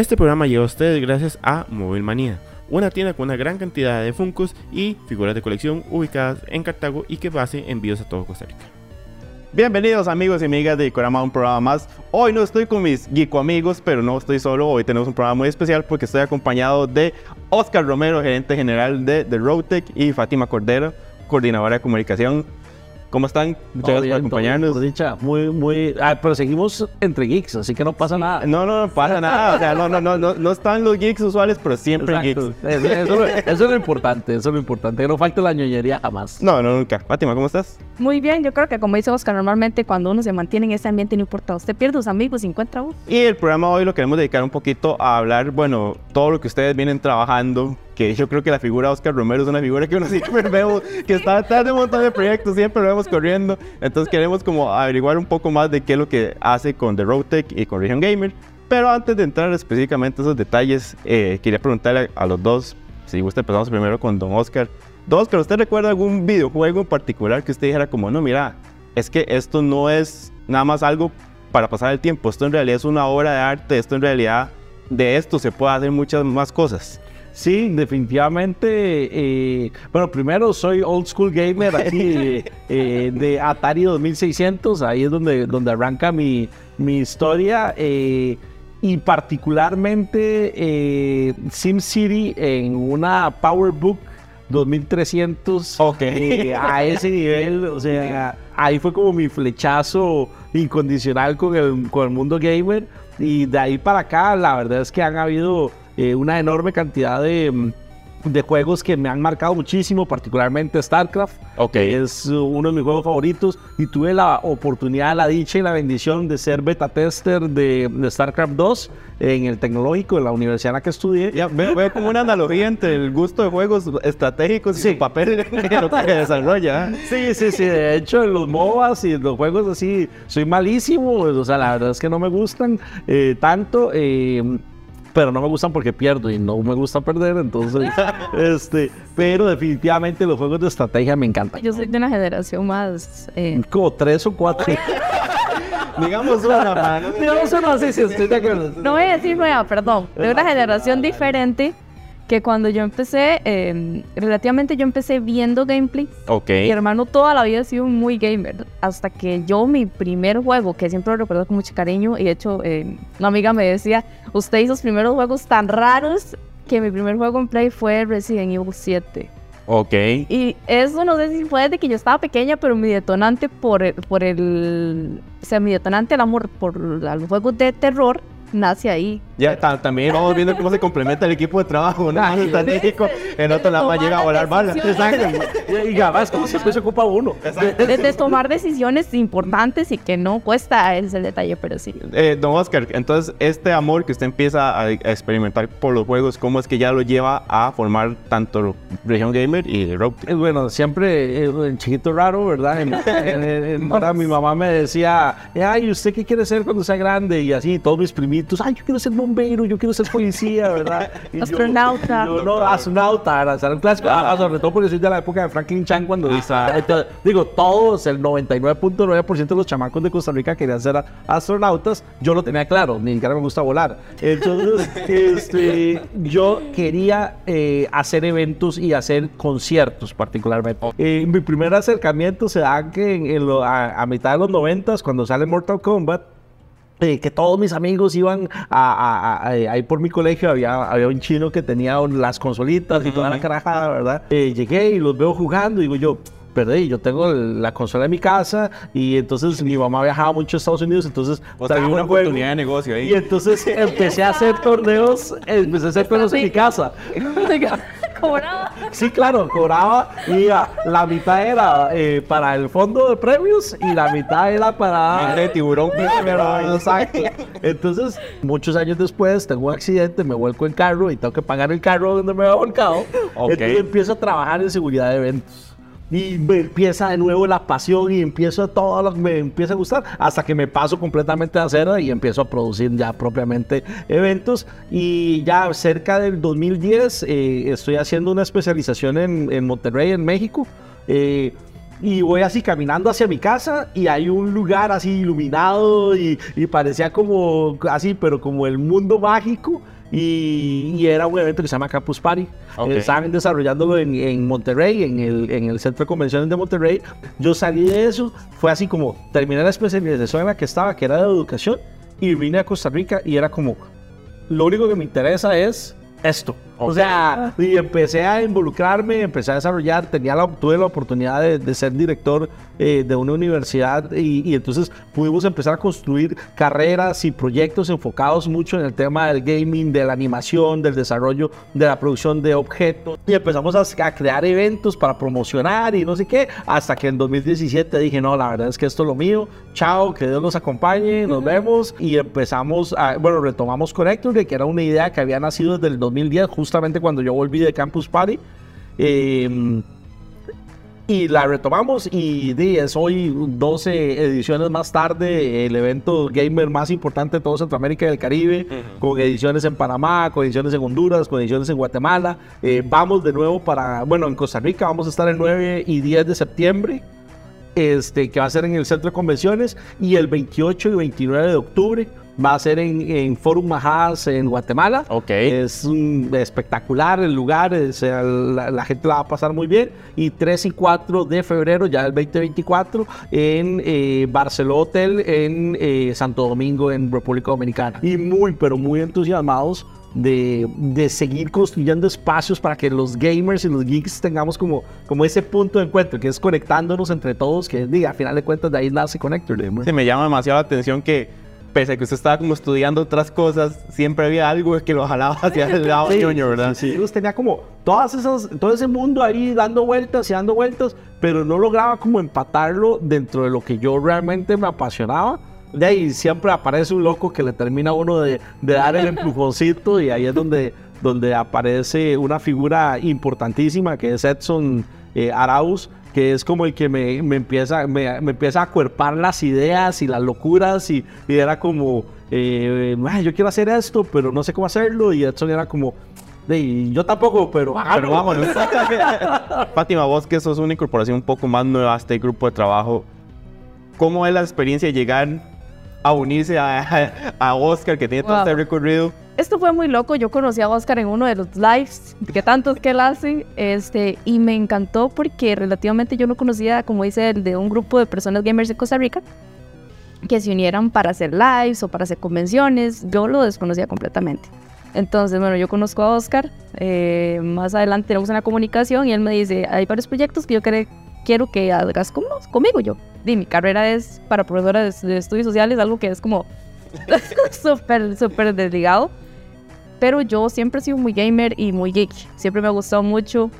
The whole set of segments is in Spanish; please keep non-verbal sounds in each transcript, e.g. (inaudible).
Este programa llega a ustedes gracias a Mobile Manía, una tienda con una gran cantidad de Funkos y figuras de colección ubicadas en Cartago y que hace envíos a todo Costa Rica. Bienvenidos amigos y amigas de Icorama un programa más. Hoy no estoy con mis geeko amigos, pero no estoy solo. Hoy tenemos un programa muy especial porque estoy acompañado de Oscar Romero, gerente general de The Roadtech, y Fátima Cordero, coordinadora de comunicación. ¿Cómo están? Muchas gracias por acompañarnos. Dicha, muy, muy. Ah, pero seguimos entre geeks, así que no pasa nada. No, no, no pasa nada. O sea, no, no, no, no, no están los geeks usuales, pero siempre Exacto. geeks. Eso, eso- eso es lo importante, eso es lo importante. Que no falte la ñoñería jamás. No, no, nunca. Fátima, ¿cómo estás? Muy bien, yo creo que como dice Oscar, normalmente cuando uno se mantiene en ese ambiente no importa, usted pierde sus amigos y encuentra uno. Y el programa hoy lo queremos dedicar un poquito a hablar, bueno, todo lo que ustedes vienen trabajando, que yo creo que la figura de Oscar Romero es una figura que uno (laughs) siempre vemos, que está detrás de un montón de proyectos, siempre lo vemos corriendo. Entonces queremos como averiguar un poco más de qué es lo que hace con The Road Tech y con Region Gamer. Pero antes de entrar específicamente a esos detalles, eh, quería preguntarle a los dos, si gusta empezamos primero con Don Oscar. Don Oscar, ¿usted recuerda algún videojuego en particular que usted dijera como, no, mira, es que esto no es nada más algo para pasar el tiempo, esto en realidad es una obra de arte, esto en realidad de esto se puede hacer muchas más cosas. Sí, definitivamente. eh, bueno, primero soy old school gamer aquí (laughs) eh, de Atari 2600. Ahí es donde, donde arranca mi, mi historia. eh, y particularmente eh, SimCity en una PowerBook 2300. Ok. eh, a ese nivel, o sea, ahí fue como mi flechazo incondicional con el, con el mundo gamer. Y de ahí para acá, la verdad es que han habido eh, una enorme cantidad de, mm, de juegos que me han marcado muchísimo, particularmente StarCraft. Ok. Es uno de mis juegos favoritos y tuve la oportunidad, la dicha y la bendición de ser beta tester de, de StarCraft 2 en el tecnológico de la universidad en la que estudié. Ya, veo, veo como una analogía entre el gusto de juegos estratégicos y Sí. su papel (laughs) en lo que desarrolla. ¿eh? Sí, sí, sí. De hecho, en los MOBAs y en los juegos así, soy malísimo. O sea, la verdad es que no me gustan eh, tanto. eh, pero no me gustan porque pierdo y no me gusta perder. Entonces, (laughs) este. Pero definitivamente los juegos de estrategia me encantan. Yo soy de una generación más... eh, Como tres o cuatro. (laughs) Digamos una. Digamos uno así, sí, estoy de acuerdo. (laughs) no voy a decir nueva, perdón, de una generación diferente que cuando yo empecé, eh, relativamente yo empecé viendo gameplay. Ok. Mi hermano toda la vida ha sido muy gamer, hasta que yo mi primer juego, que siempre lo recuerdo con mucho cariño, y de hecho eh, una amiga me decía, usted hizo los primeros juegos tan raros que mi primer juego en Play fue Resident Evil 7. Ok. Y eso no sé si fue desde que yo estaba pequeña, pero mi detonante por el, por el o sea, mi detonante el amor por los juegos de terror nace ahí. Ya ta- también vamos viendo cómo se complementa el equipo de trabajo, ¿no? Más estratégico. En otro más llega a volar balas. Y además, como siempre se ocupa uno. Desde tomar decisiones importantes y que no cuesta, ese es el detalle, pero sí. Eh, don Oscar, entonces este amor que usted empieza a, a experimentar por los juegos, ¿cómo es que ya lo lleva a formar tanto Región Gamer y Rogue? Eh, Bueno, siempre eh, el chiquito raro, ¿verdad? En- en- en- en-. Mi mamá me decía, ay, ¿usted qué quiere ser cuando sea grande? Y así, todos mis primitos, ay, yo quiero ser bombero, yo quiero ser policía, ¿verdad? Y Astronauta. Yo, no, astronauta, era, era un clásico, ah, sobre todo porque soy de la época de Franklin Chan cuando Entonces, digo, todos, el 99.9% de los chamacos de Costa Rica querían ser astronautas, yo lo tenía claro, ni siquiera me gusta volar. Entonces, (laughs) este, yo quería eh, hacer eventos y hacer conciertos particularmente. Eh, mi primer acercamiento se da que en, en lo- a, a mitad de los 90 cuando sale Mortal Kombat, eh, que todos mis amigos iban a, a- a- a- ahí por mi colegio, había, había un chino que tenía las consolitas y toda la carajada, ¿verdad? Eh, llegué y los veo jugando y digo yo, perdí, yo tengo la consola en mi casa y entonces mi mamá viajaba mucho a Estados Unidos, entonces O sea, traía una oportunidad de negocio Y ahí. entonces empecé a hacer torneos, empecé a hacer torneos en mi casa. (laughs) Cobraba. Sí, claro, cobraba y la mitad era eh, para el fondo de premios y la mitad era para... De tiburón. Pero, exacto. Entonces, muchos años después, tengo un accidente, me vuelco en carro y tengo que pagar el carro donde me había volcado. Entonces empiezo a trabajar en seguridad de eventos. Y me empieza de nuevo la pasión y empiezo todo lo que me empieza a gustar hasta que me paso completamente a cera y empiezo a producir ya propiamente eventos. Y ya cerca del 2010 eh, estoy haciendo una especialización en, en Monterrey, en México. Eh, y voy así caminando hacia mi casa y hay un lugar así iluminado y, y parecía como así, pero como el mundo mágico. Y, y era un evento que se llama Campus Party. Eh, estaban desarrollándolo en, en Monterrey, en el, en el Centro de Convenciones de Monterrey. Yo salí de eso, fue así como terminé la especialización en la que estaba, que era de educación, y vine a Costa Rica y era como, lo único que me interesa es esto. O sea, y empecé a involucrarme, empecé a desarrollar, tenía la, tuve la oportunidad de, de ser director eh, de una universidad y, y entonces pudimos empezar a construir carreras y proyectos enfocados mucho en el tema del gaming, de la animación, del desarrollo, de la producción de objetos. Y empezamos a, a crear eventos para promocionar y no sé qué, hasta que en 2017 dije, no, la verdad es que esto es lo mío, chao, que Dios nos acompañe, nos vemos y empezamos, a, bueno, retomamos Connector, que era una idea que había nacido desde el 2010, justamente cuando yo volví de Campus Party. Eh, y la retomamos y es hoy 12 ediciones más tarde el evento gamer más importante de todo Centroamérica y el Caribe, con ediciones en Panamá, con ediciones en Honduras, con ediciones en Guatemala. Eh, vamos de nuevo para, bueno, en Costa Rica vamos a estar el 9 y 10 de septiembre, este, que va a ser en el Centro de Convenciones, y el 28 y 29 de octubre va a ser en, en Forum Majas en Guatemala. Ok. Es un- espectacular el lugar, la, la gente la va a pasar muy bien. Y 3 y 4 de febrero, ya el 2024, en eh, Barceló Hotel en eh, Santo Domingo, en República Dominicana. Y muy, pero muy entusiasmados. De, de seguir construyendo espacios para que los gamers y los geeks tengamos como, como ese punto de encuentro, que es conectándonos entre todos, que diga, a final de cuentas de ahí nace Connector. Se me llama demasiado la atención que, pese a que usted estaba como estudiando otras cosas, siempre había algo que lo jalaba (laughs) hacia el lado Sí, ñoño, ¿verdad? Sí, Entonces tenía como todas esas, todo ese mundo ahí dando vueltas y dando vueltas, pero no lograba como empatarlo dentro de lo que yo realmente me apasionaba. De ahí siempre aparece un loco que le termina a uno de, de dar el empujoncito y ahí es donde, donde aparece una figura importantísima que es Edson eh, Arauz, que es como el que me, me empieza, me, me empieza a cuerpar las ideas y las locuras y, y era como, eh, "Ah, yo quiero hacer esto, pero no sé cómo hacerlo y Edson era como, "Ey, yo tampoco, pero, Pero vámonos. (laughs) Fátima, vos que sos una incorporación un poco más nueva a este grupo de trabajo, ¿cómo es la experiencia de llegar a unirse a, a Oscar, que tiene todo Wow. este recorrido? Esto fue muy loco. Yo conocí a Oscar en uno de los lives, que tantos que él hace, este, y me encantó porque relativamente yo no conocía, como dice de un grupo de personas gamers de Costa Rica que se unieran para hacer lives o para hacer convenciones. Yo lo desconocía completamente. Entonces, bueno, yo conozco a Oscar. eh, más adelante tenemos una comunicación y él me dice, hay varios proyectos que yo quiero que hagas como, conmigo. Yo, di, mi carrera es para profesora de, de estudios sociales, algo que es como (laughs) súper, súper desligado. Pero yo siempre he sido muy gamer y muy geek. Siempre me ha gustado mucho.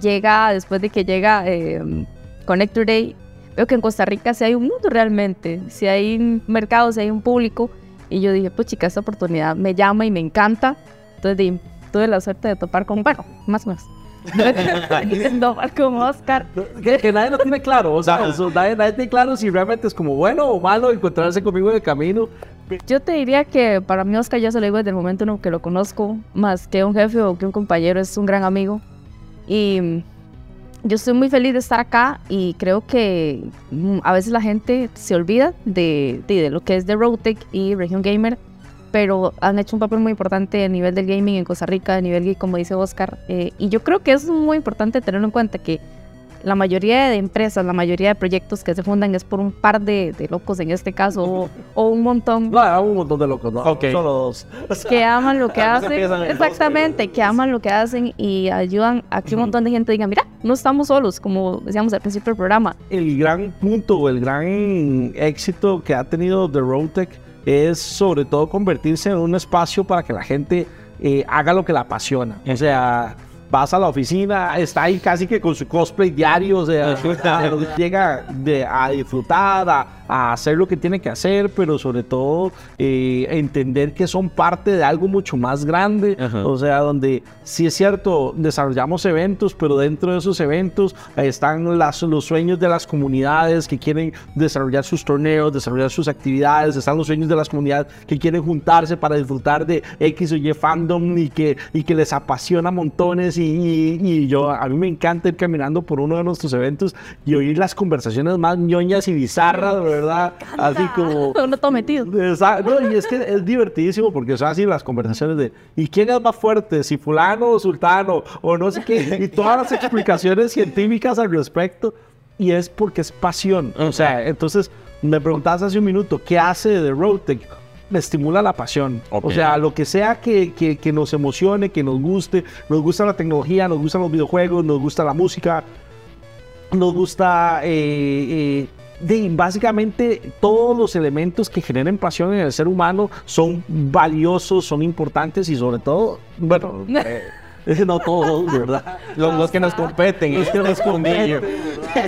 Llega, después de que llega eh, Connector Day, veo que en Costa Rica sí hay un mundo realmente. Si hay un mercado, si hay un público. Y yo dije, pues chica, esta oportunidad me llama y me encanta. Entonces di, tuve la suerte de topar con, bueno, más o menos. (laughs) (laughs) topar con Oscar. que, que nadie lo tiene claro, o sea, eso, nadie, nadie tiene claro si realmente es como bueno o malo encontrarse conmigo en el camino. Yo te diría que para mí Oscar ya se lo digo desde el momento en el que lo conozco, más que un jefe o que un compañero, es un gran amigo. Y mm, yo estoy muy feliz de estar acá y creo que mm, a veces la gente se olvida de, de, de lo que es de Roadtech y Región Gamer, pero han hecho un papel muy importante a nivel del gaming en Costa Rica, a nivel como dice Oscar. eh, y yo creo que es muy importante tenerlo en cuenta que la mayoría de empresas, la mayoría de proyectos que se fundan es por un par de, de locos en este caso, o, o un montón No, un montón de locos, no, solo dos. que aman lo (laughs) que hacen. dos, Exactamente, que aman lo que hacen y ayudan a que un montón de gente diga, mira, no estamos solos, como decíamos al principio del programa. El gran punto o el gran éxito que ha tenido The Roadtech es sobre todo convertirse en un espacio para que la gente eh, haga lo que la apasiona. O sea, vas a la oficina, está ahí casi que con su cosplay diario, o sea, (laughs) (laughs) llega de- a disfrutar, a, a hacer lo que tiene que hacer, pero sobre todo eh, entender que son parte de algo mucho más grande. Ajá. O sea, donde sí es cierto, desarrollamos eventos, pero dentro de esos eventos están las, los sueños de las comunidades que quieren desarrollar sus torneos, desarrollar sus actividades, están los sueños de las comunidades que quieren juntarse para disfrutar de X o Y fandom y que, y que les apasiona montones. Y, yo, a mí me encanta ir caminando por uno de nuestros eventos y oír las conversaciones más ñoñas y bizarras, verdad. Así como. (laughs) Uno todo metido. No, y es que es divertidísimo porque son así las conversaciones de ¿y quién es más fuerte? Si fulano o sultano o no sé qué, y todas las explicaciones científicas al respecto, y es porque es pasión. O sea, entonces me preguntabas hace un minuto, ¿qué hace de Roadtech? Me estimula la pasión. O sea, lo que sea que, que- que nos emocione, que nos guste, nos gusta la tecnología, nos gustan los videojuegos, nos gusta la música, nos gusta eh, eh, de, básicamente todos los elementos que generen pasión en el ser humano son valiosos, son importantes y sobre todo, bueno, (laughs) eh, no todos, ¿verdad? Los, los que nos competen, los que nos competen.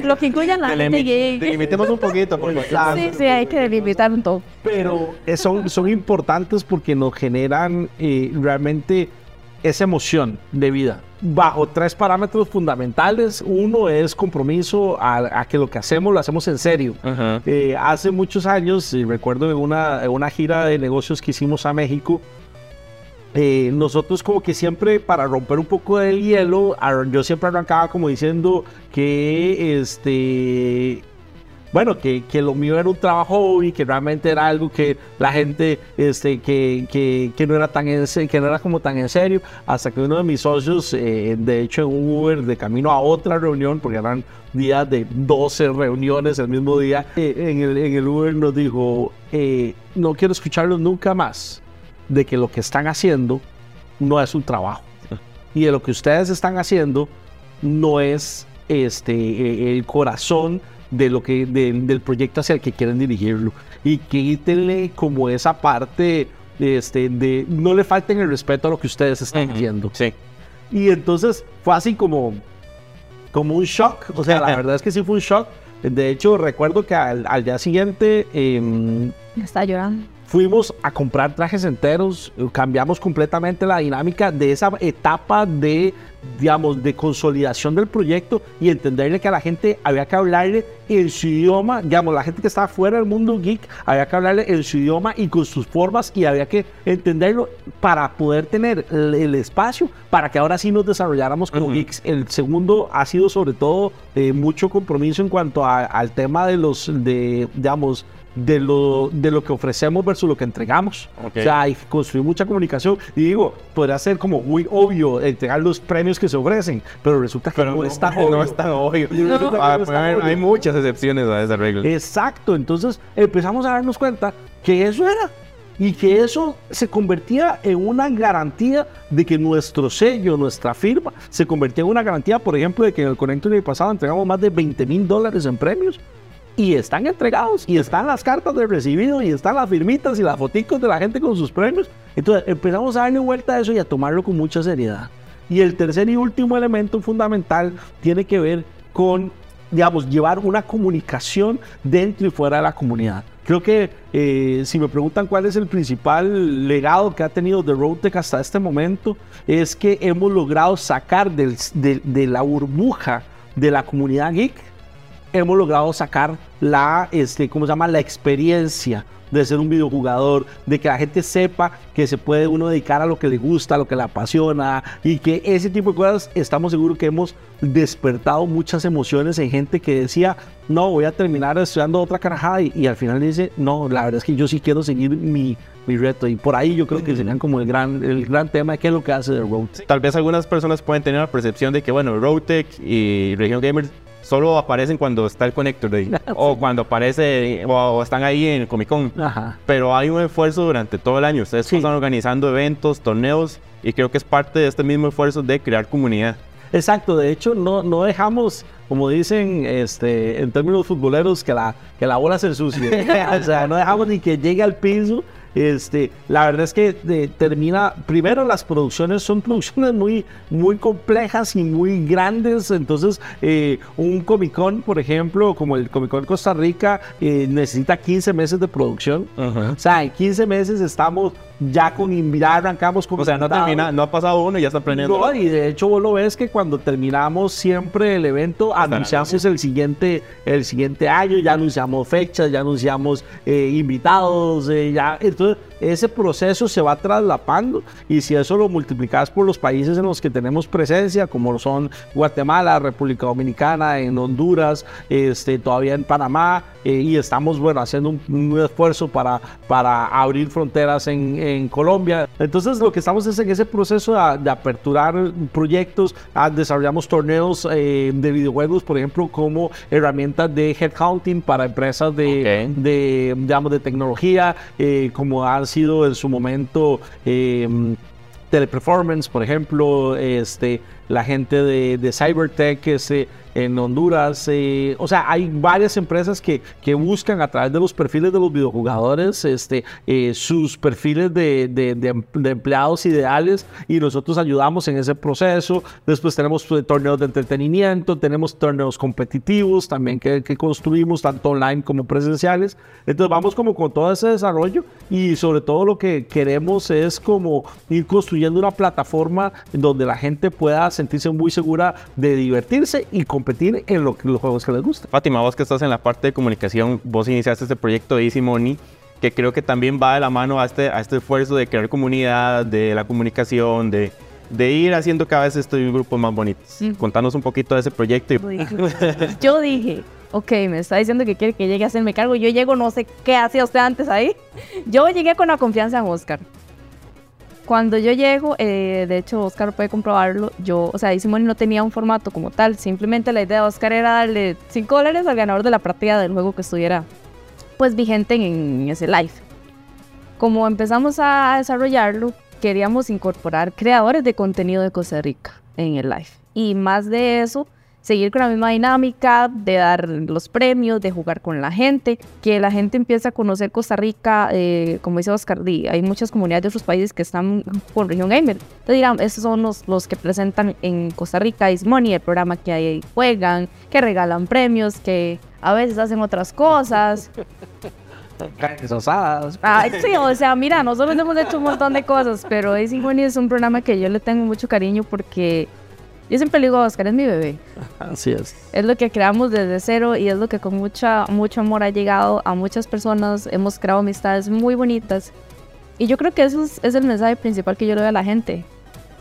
Lo que incluye a la gente gay. Delimitemos un poquito, por favor. Sí, sí, hay que delimitar un todo. Pero eh, son, son importantes porque nos generan eh, realmente esa emoción de vida. Bajo tres parámetros fundamentales. Uno es compromiso a, a que lo que hacemos lo hacemos en serio. Ajá. Eh, hace muchos años, y recuerdo en una, en una gira de negocios que hicimos a México, eh, nosotros como que siempre para romper un poco del hielo, yo siempre arrancaba como diciendo que este... Bueno, que, que lo mío era un trabajo y que realmente era algo que la gente, este, que, que, que no era tan en que no era como tan en serio, hasta que uno de mis socios, eh, de hecho en Uber de camino a otra reunión, porque eran días de 12 reuniones el mismo día, eh, en, el, en el Uber nos dijo, eh, no quiero escucharlos nunca más de que lo que están haciendo no es un trabajo. Y de lo que ustedes están haciendo no es este, eh, el corazón de lo que, de- del proyecto hacia el que quieren dirigirlo. Y quítenle como esa parte este, de no le falten el respeto a lo que ustedes están haciendo. Sí. Y entonces fue así como, como un shock. O sea, la (laughs) verdad es que sí fue un shock. De hecho, recuerdo que al, al día siguiente em, Está llorando. Fuimos a comprar trajes enteros, eh, cambiamos completamente la dinámica de esa etapa de, digamos, de consolidación del proyecto y entenderle que a la gente había que hablarle en su idioma, digamos, la gente que estaba fuera del mundo geek, había que hablarle en su idioma y con sus formas y había que entenderlo para poder tener el, el espacio para que ahora sí nos desarrolláramos como geeks. El segundo ha sido sobre todo eh, mucho compromiso en cuanto a- al tema de los, de, digamos, de lo, de lo que ofrecemos versus lo que entregamos. Ok. O sea, hay que construir mucha comunicación. Y digo, podría ser como muy obvio entregar los premios que se ofrecen, pero resulta que no, es tan obvio. no es tan obvio. Ah, no es tan hay, obvio. hay muchas excepciones a esa regla. Exacto, entonces empezamos a darnos cuenta que eso era y que eso se convertía en una garantía de que nuestro sello, nuestra firma, se convertía en una garantía, por ejemplo, de que en el Connector del pasado entregamos más de 20 mil dólares en premios y están entregados y están las cartas de recibido y están las firmitas y las foticos de la gente con sus premios. Entonces empezamos a darle vuelta a eso y a tomarlo con mucha seriedad. Y el tercer y último elemento fundamental tiene que ver con, digamos, llevar una comunicación dentro y fuera de la comunidad. Creo que eh, si me preguntan cuál es el principal legado que ha tenido The Roadtech hasta este momento, es que hemos logrado sacar de, de la burbuja de la comunidad geek hemos logrado sacar la, este, ¿cómo se llama? La experiencia de ser un videojugador, de que la gente sepa que se puede uno dedicar a lo que le gusta, a lo que le apasiona y que ese tipo de cosas estamos seguros que hemos despertado muchas emociones en gente que decía, no, voy a terminar estudiando otra carajada y, y al final dice, no, la verdad es que yo sí quiero seguir mi, mi reto y por ahí yo creo que serían como el gran, el gran tema de qué es lo que hace The Road. Tal vez algunas personas pueden tener la percepción de que, bueno, Roadtech y Region Gamers solo aparecen cuando está el Connector Day (laughs) o cuando aparece o, o están ahí en el Comic Con. Ajá. Pero hay un esfuerzo durante todo el año. Ustedes Sí. están organizando eventos, torneos y creo que es parte de este mismo esfuerzo de crear comunidad. Exacto, de hecho no, no dejamos, como dicen este, en términos futboleros, que la, que la bola se ensucie. (laughs) o sea, no dejamos ni que llegue al piso Este, la verdad es que termina, primero las producciones son (laughs) producciones muy, muy complejas y muy grandes, entonces eh, un Comic Con, por ejemplo, como el Comic Con Costa Rica, eh, necesita 15 meses de producción. O sea, en 15 meses estamos ya con ya arrancamos con O sea, no termina, no ha pasado uno y ya está planeando. No, y de hecho vos lo ves que cuando terminamos siempre el evento anunciamos el siguiente, el siguiente año, ya anunciamos fechas, ya anunciamos eh, invitados, eh, ya. Entonces ese proceso se va traslapando y si eso lo multiplicas por los países en los que tenemos presencia, como son Guatemala, República Dominicana, en Honduras, este, todavía en Panamá, eh, y estamos bueno haciendo un, un esfuerzo para, para abrir fronteras en, en Colombia. Entonces lo que estamos es en ese proceso de, de aperturar proyectos, ah, desarrollamos torneos eh, de videojuegos, por ejemplo, como herramientas de headcounting para empresas de, de, digamos, de tecnología, eh, como han sido en su momento eh, Teleperformance, por ejemplo, este, la gente de, de Cybertech este, en Honduras. eh, o sea, hay varias empresas que, que buscan a través de los perfiles de los videojugadores este, eh, sus perfiles de, de- de em- empleados ideales y nosotros ayudamos en ese proceso. Después tenemos eh, torneos de entretenimiento, tenemos torneos competitivos también que, que construimos tanto online como presenciales. Entonces vamos como con todo ese desarrollo y sobre todo lo que queremos es como ir construyendo una plataforma donde la gente pueda sentirse muy segura de divertirse y competir en lo que- los juegos que les gustan. Fátima, vos que estás en la parte de comunicación, vos iniciaste este proyecto de Easy Money, que creo que también va de la mano a este, a este esfuerzo de crear comunidad, de la comunicación, de, de ir haciendo cada vez estos grupos más bonitos. Sí. Contanos un poquito de ese proyecto. Y, (laughs) Yo dije, ok, me está diciendo que quiere que llegue a hacerme cargo. Yo llego, no sé qué hacía usted antes ahí. Yo llegué con la confianza en Oscar. Cuando yo llego, eh, de hecho Oscar puede comprobarlo, yo, o sea, Simone no tenía un formato como tal, simplemente la idea de Oscar era darle 5 dólares al ganador de la partida del juego que estuviera pues vigente en, ese live. Como empezamos a desarrollarlo, queríamos incorporar creadores de contenido de Costa Rica en el live. Y más de eso, seguir con la misma dinámica de dar los premios, de jugar con la gente, que la gente empiece a conocer Costa Rica, eh, como dice Oscar hay muchas comunidades de otros países que están con región gamer. Entonces dirán, estos son los, los que presentan en Costa Rica Is Money, el programa que ahí juegan, que regalan premios, que a veces hacen otras cosas. (laughs) Ay, sí, o sea, mira, nosotros hemos hecho un montón de cosas, pero Easy Money es un programa que yo le tengo mucho cariño porque yo siempre le digo a Oscar, es mi bebé. (laughs) Así es. Es lo que creamos desde cero y es lo que con mucha, mucho amor ha llegado a muchas personas. Hemos creado amistades muy bonitas. Y yo creo que eso es, es el mensaje principal que yo le doy a la gente.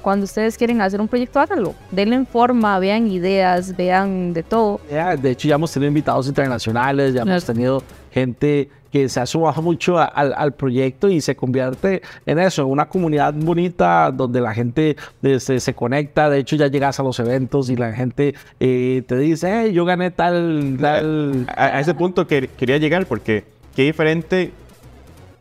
Cuando ustedes quieren hacer un proyecto, háganlo. Denle en forma, vean ideas, vean de todo. Ya, de hecho, ya hemos tenido invitados internacionales, ya hemos tenido gente que se ha sumado mucho a- al, al proyecto y se convierte en eso, en una comunidad bonita donde la gente este, se conecta. De hecho, ya llegas a los eventos y la gente eh, te dice, hey, yo gané tal, tal. a, a ese punto que quería llegar, porque qué diferente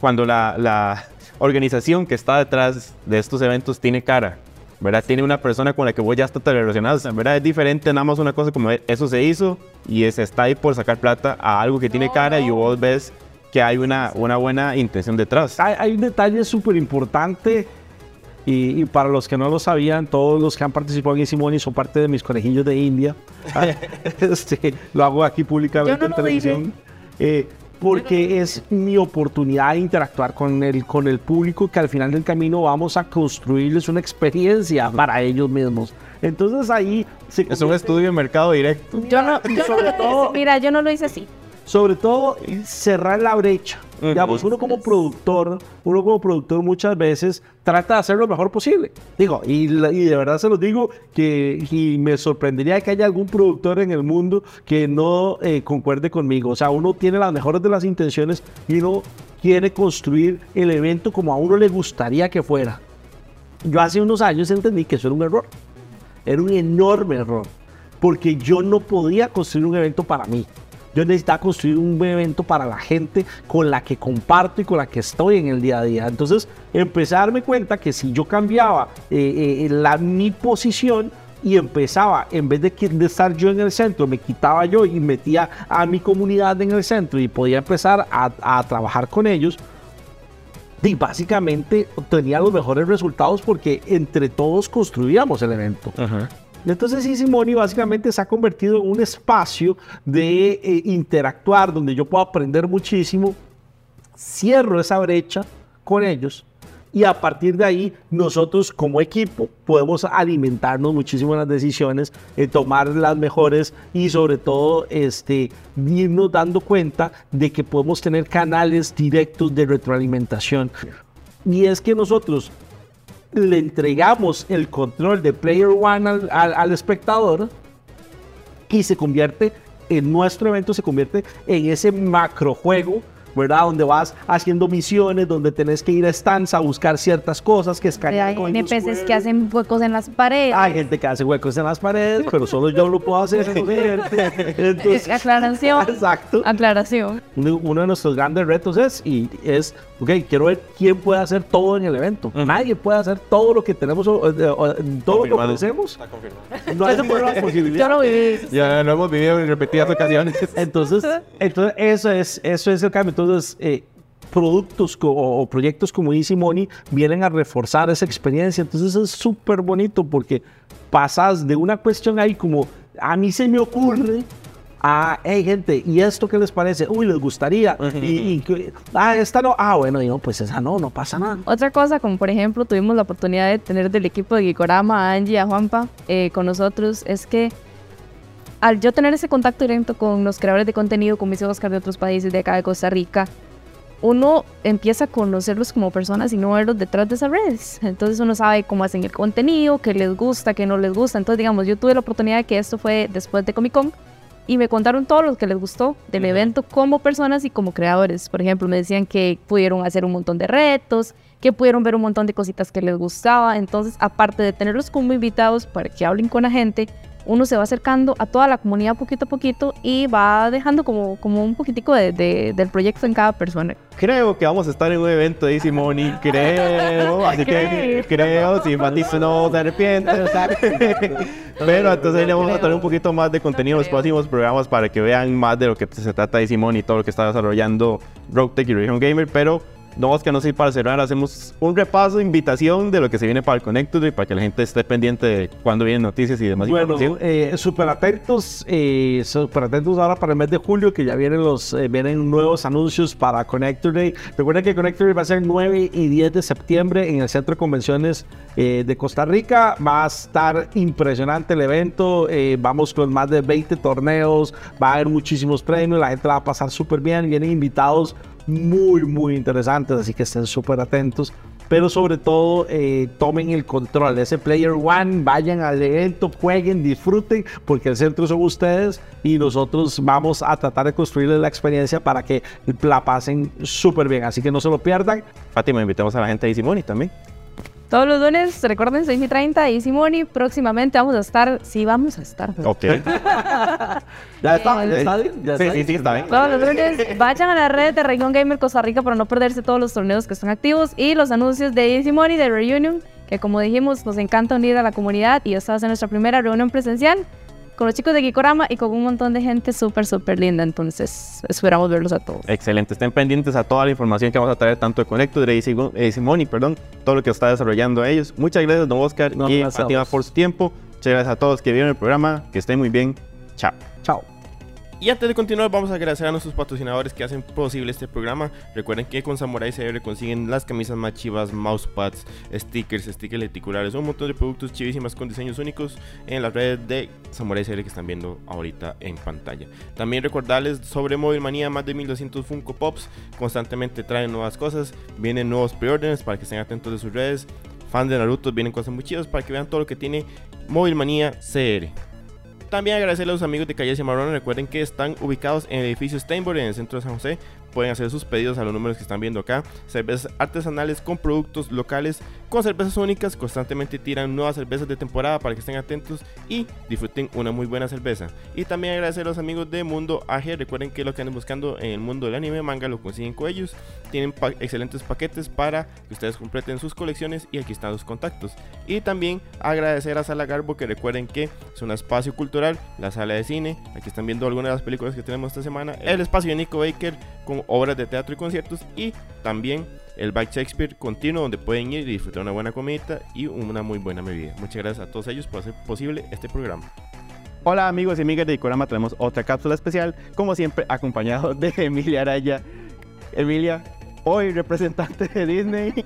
cuando la, la organización que está detrás de estos eventos tiene cara. ¿Verdad? Tiene una persona con la que vos ya estás relacionado. O sea, ¿verdad? Es diferente nada más una cosa como eso se hizo y se está ahí por sacar plata a algo que tiene cara y vos ves que hay una, una buena intención detrás. Hay, hay un detalle súper importante y, y para los que no lo sabían, todos los que han participado en Simoni son parte de mis conejillos de India. (laughs) (laughs) Este, lo hago aquí públicamente no en televisión. Eh, porque es mi oportunidad de interactuar con el, con el público que al final del camino vamos a construirles una experiencia para ellos mismos. Entonces ahí se Es un estudio de mercado directo. Yo no, yo no Sobre lo todo- hice- mira, yo no lo hice así. Sobre todo cerrar la brecha. Ujú. Digamos, uno como productor, uno como productor muchas veces trata de hacer lo mejor posible. Digo, y, la- y de verdad se los digo que y me sorprendería que haya algún productor en el mundo que no eh, concuerde conmigo. O sea, uno tiene las mejores de las intenciones y uno quiere construir el evento como a uno le gustaría que fuera. Yo hace unos años entendí que eso era un error. Era un enorme error. Porque yo no podía construir un evento para mí. Yo necesitaba construir un evento para la gente con la que comparto y con la que estoy en el día a día. Entonces empecé a darme cuenta que si yo cambiaba eh, eh, la, mi posición y empezaba, en vez de, de estar yo en el centro, me quitaba yo y metía a mi comunidad en el centro y podía empezar a, a trabajar con ellos, y básicamente tenía los mejores resultados porque entre todos construíamos el evento. Entonces Easy Money básicamente se ha convertido en un espacio de eh, interactuar donde yo puedo aprender muchísimo, cierro esa brecha con ellos y a partir de ahí nosotros como equipo podemos alimentarnos muchísimo en las decisiones, eh, tomar las mejores y sobre todo este, irnos dando cuenta de que podemos tener canales directos de retroalimentación. Y es que nosotros le entregamos el control de Player One al, al, espectador y se convierte en nuestro evento, se convierte en ese macro juego ¿verdad? Donde vas haciendo misiones, donde tenés que ir a stands a buscar ciertas cosas que escanean Hay con ellos NPCs que hacen huecos en las paredes. Hay gente que hace huecos en las paredes, pero solo yo lo puedo hacer. (laughs) Entonces, Aclaración. exacto. Aclaración. Uno de nuestros grandes retos es, y es, ok, quiero ver quién puede hacer todo en el evento. Nadie puede hacer todo lo que tenemos, o- o- o- todo lo que Confirmado. ofrecemos. No hay ninguna posibilidad. Yo lo viví. Ya lo hemos vivido en repetidas ocasiones. Entonces, entonces eso, es, eso es el cambio. Entonces, eh, productos co- o, proyectos como Easy Money vienen a reforzar esa experiencia. Entonces es súper bonito porque pasas de una cuestión ahí como, a mí se me ocurre, a, hey gente, ¿y esto qué les parece? Uy, les gustaría. y, ah, esta no. Ah, bueno, no, pues esa no, no pasa nada. Otra cosa, como por ejemplo, tuvimos la oportunidad de tener del equipo de Gikorama a Angie y a Juanpa eh, con nosotros, es que al yo tener ese contacto directo con los creadores de contenido, como dice Oscar de otros países, de acá de Costa Rica, uno empieza a conocerlos como personas y no verlos detrás de esas redes. Entonces uno sabe cómo hacen el contenido, qué les gusta, qué no les gusta. Entonces, digamos, yo tuve la oportunidad de que esto fue después de Comic Con y me contaron todo lo que les gustó del evento como personas y como creadores. Por ejemplo, me decían que pudieron hacer un montón de retos, que pudieron ver un montón de cositas que les gustaba. Entonces, aparte de tenerlos como invitados para que hablen con la gente, uno se va acercando a toda la comunidad poquito a poquito y va dejando como, como un poquitico de- de- del proyecto en cada persona. Creo que vamos a estar en un evento de Money, creo. (laughs) Así que creo, si Matisse no se arrepiente. (laughs) Pero entonces le vamos a traer un poquito más de contenido en los próximos programas para que vean más de lo que se trata de Money y todo lo que está desarrollando Rogue y Region Gamer. Pero no, Oscar, no sé, para cerrar, hacemos un repaso, invitación de lo que se viene para el Connected y para que la gente esté pendiente de cuando vienen noticias y demás Bueno, eh, súper atentos, eh, súper atentos ahora para el mes de julio, que ya vienen los eh, vienen nuevos anuncios para Connector Day. Recuerden que Connector Day va a ser 9 y 10 de septiembre en el Centro de Convenciones eh, de Costa Rica. Va a estar impresionante el evento. vamos con más de 20 torneos, va a haber muchísimos premios, la gente la va a pasar súper bien. Vienen invitados muy, muy interesantes, así que estén súper atentos pero sobre todo eh, tomen el control ese Player One, vayan al evento, jueguen, disfruten, porque el centro son ustedes y nosotros vamos a tratar de construirles la experiencia para que la pasen súper bien, así que no se lo pierdan. Fátima, invitamos a la gente de Money también. Todos los lunes, recuerden, 6 y 30 y Simoni. Próximamente vamos a estar, sí, vamos a estar. Ok. (laughs) Ya está, ya está bien, ya Sí, está sí, bien. sí, está bien. Todos los lunes, vayan a la red de Región Gamer Costa Rica para no perderse todos los torneos que están activos y los anuncios de Easy Money, de Reunion, que como dijimos, nos encanta unir a la comunidad y esta va a ser nuestra primera reunión presencial con los chicos de Gikorama y con un montón de gente súper, súper linda. Entonces, esperamos verlos a todos. Excelente, estén pendientes a toda la información que vamos a traer tanto de Connected, de Money, perdón, todo lo que está desarrollando ellos. Muchas gracias, don Oscar No, y gracias a vos. por su tiempo. Muchas gracias a todos que vieron el programa, que estén muy bien. Chao. Chao. Y antes de continuar, vamos a agradecer a nuestros patrocinadores que hacen posible este programa. Recuerden que con Samurai CR consiguen las camisas más chivas, mousepads, stickers, stickers reticulares, un montón de productos chivísimas con diseños únicos en las redes de Samurai CR que están viendo ahorita en pantalla. También recordarles sobre Móvil Manía, más de 1200 Funko Pops, constantemente traen nuevas cosas, vienen nuevos preórdenes para que estén atentos de sus redes. Fans de Naruto, vienen cosas muy chidas para que vean todo lo que tiene Móvil Manía CR. También agradecerle a los amigos de Calle Cimarrón. Recuerden que están ubicados en el edificio Steinborg en el centro de San José. Pueden hacer sus pedidos a los números que están viendo acá. Cervezas artesanales con productos locales, con cervezas únicas. Constantemente tiran nuevas cervezas de temporada para que estén atentos y disfruten una muy buena cerveza. Y también agradecer a los amigos de Mundo AG. Recuerden que lo que andan buscando en el mundo del anime manga lo consiguen con ellos. Tienen excelentes paquetes para que ustedes completen sus colecciones y aquí están los contactos. Y también agradecer a Sala Garbo que recuerden que es un espacio cultural, la sala de cine, aquí están viendo algunas de las películas que tenemos esta semana, el espacio de Nico Baker con obras de teatro y conciertos y también el Back Shakespeare continuo donde pueden ir y disfrutar una buena comida y una muy buena bebida. Muchas gracias a todos ellos por hacer posible este programa. Hola amigos y amigas de Icorama, tenemos otra cápsula especial, como siempre acompañado de Emilia Araya. Emilia, hoy representante de Disney,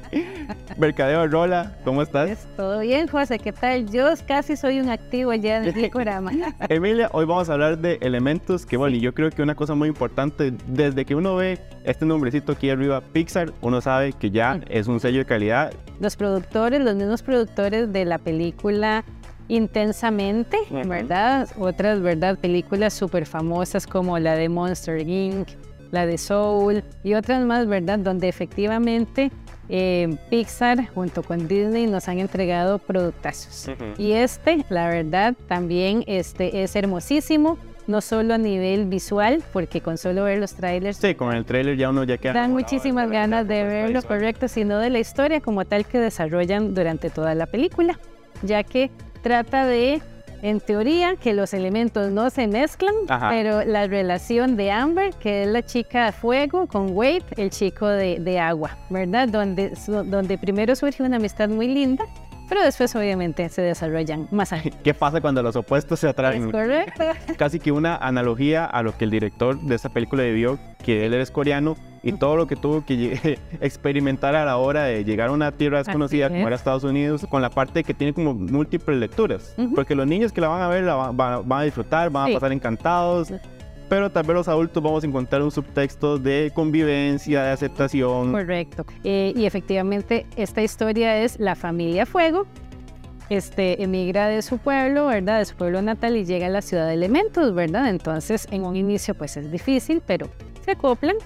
Mercadeo Rola, ¿cómo estás? Todo bien, José, ¿qué tal? Yo casi soy un activo ya de Icorama. (laughs) Emilia, hoy vamos a hablar de elementos que, bueno, y yo creo que una cosa muy importante, desde que uno ve este nombrecito aquí arriba, Pixar, uno sabe que ya es un sello de calidad. Los productores, los mismos productores de la película intensamente, ¿verdad? Otras, ¿verdad? Películas súper famosas como la de Monster Inc., la de Soul y otras más, ¿verdad? Donde efectivamente eh, Pixar junto con Disney nos han entregado productazos. Y este, la verdad, también este, es hermosísimo. No solo a nivel visual, porque con solo ver los trailers. Sí, con el trailer ya uno ya queda. Dan muchísimas ganas de verlo, correcto, sino de la historia como tal que desarrollan durante toda la película, ya que trata de, en teoría, que los elementos no se mezclan, pero la relación de Amber, que es la chica de fuego, con Wade, el chico de, de agua, ¿verdad? Donde, donde primero surge una amistad muy linda pero después obviamente se desarrollan más allá. (laughs) ¿Qué pasa cuando los opuestos se atraen? Es correcto. Casi que una analogía a lo que el director de esta película vio, que él es coreano y todo lo que tuvo que (laughs) experimentar a la hora de llegar a una tierra desconocida como era Estados Unidos, con la parte que tiene como múltiples lecturas. Porque los niños que la van a ver la van, a disfrutar, van a pasar encantados pero tal vez los adultos vamos a encontrar un subtexto de convivencia, de aceptación. Correcto. Eh, y efectivamente, esta historia es la familia Fuego. Este, emigra de su pueblo, ¿verdad? De su pueblo natal y llega a la ciudad de Elementos, ¿verdad? Entonces, en un inicio, pues es difícil, pero se acoplan.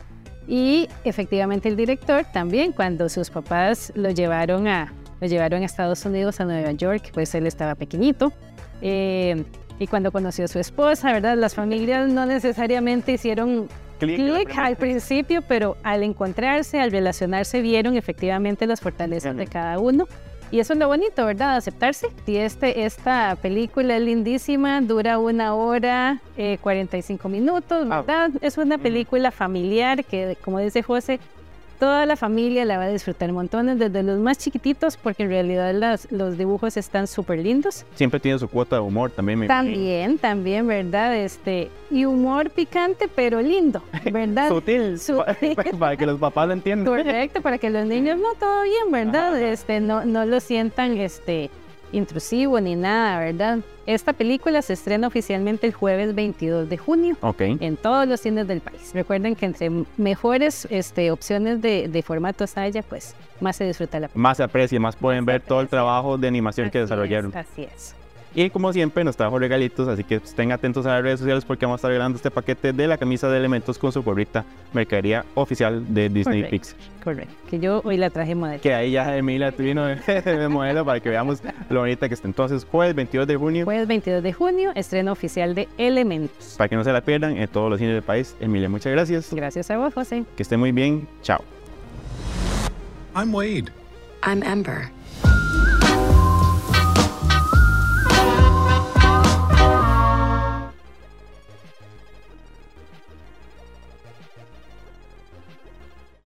Y efectivamente el director también, cuando sus papás lo llevaron a, lo llevaron a Estados Unidos, a Nueva York, pues él estaba pequeñito. Eh, y cuando conoció a su esposa, ¿verdad? Las familias no necesariamente hicieron clic al principio, pero al encontrarse, al relacionarse, vieron efectivamente las fortalezas de cada uno. Y eso es lo bonito, ¿verdad? Aceptarse. Y este, esta película es lindísima, dura una hora, eh, 45 minutos. ¿verdad? Es una película familiar que, como dice José, toda la familia la va a disfrutar montones, desde los más chiquititos, porque en realidad las, los dibujos están súper lindos. Siempre tiene su cuota de humor también. también, también, ¿verdad? Este, y humor picante, pero lindo, (laughs) ¿verdad? Sutil, (laughs) (laughs) para que los papás lo entiendan. Correcto, para que los niños, no, todo bien, ¿verdad? Este, no, no lo sientan, este, intrusivo ni nada, ¿verdad? Esta película se estrena oficialmente el jueves 22 de junio en todos los cines del país. Recuerden que entre mejores este, opciones de, de formatos haya, pues más se disfruta la película. Más se aprecia, más pueden ver todo el trabajo de animación que desarrollaron. así es. Y como siempre nos trajo regalitos, así que estén atentos a las redes sociales porque vamos a estar regalando este paquete de la camisa de elementos con su gorrita mercadería oficial de Disney Pixar. Correcto, que yo hoy la traje modelo. Que ahí ya Emilia vino (laughs) de modelo para que veamos lo bonita que está. Entonces, jueves 22 de junio. Jueves 22 de junio, estreno oficial de Elementos. Para que no se la pierdan en todos los cines del país. Emilia, muchas gracias. Gracias a vos, José. Que esté muy bien. Chao. I'm Wade. I'm Ember.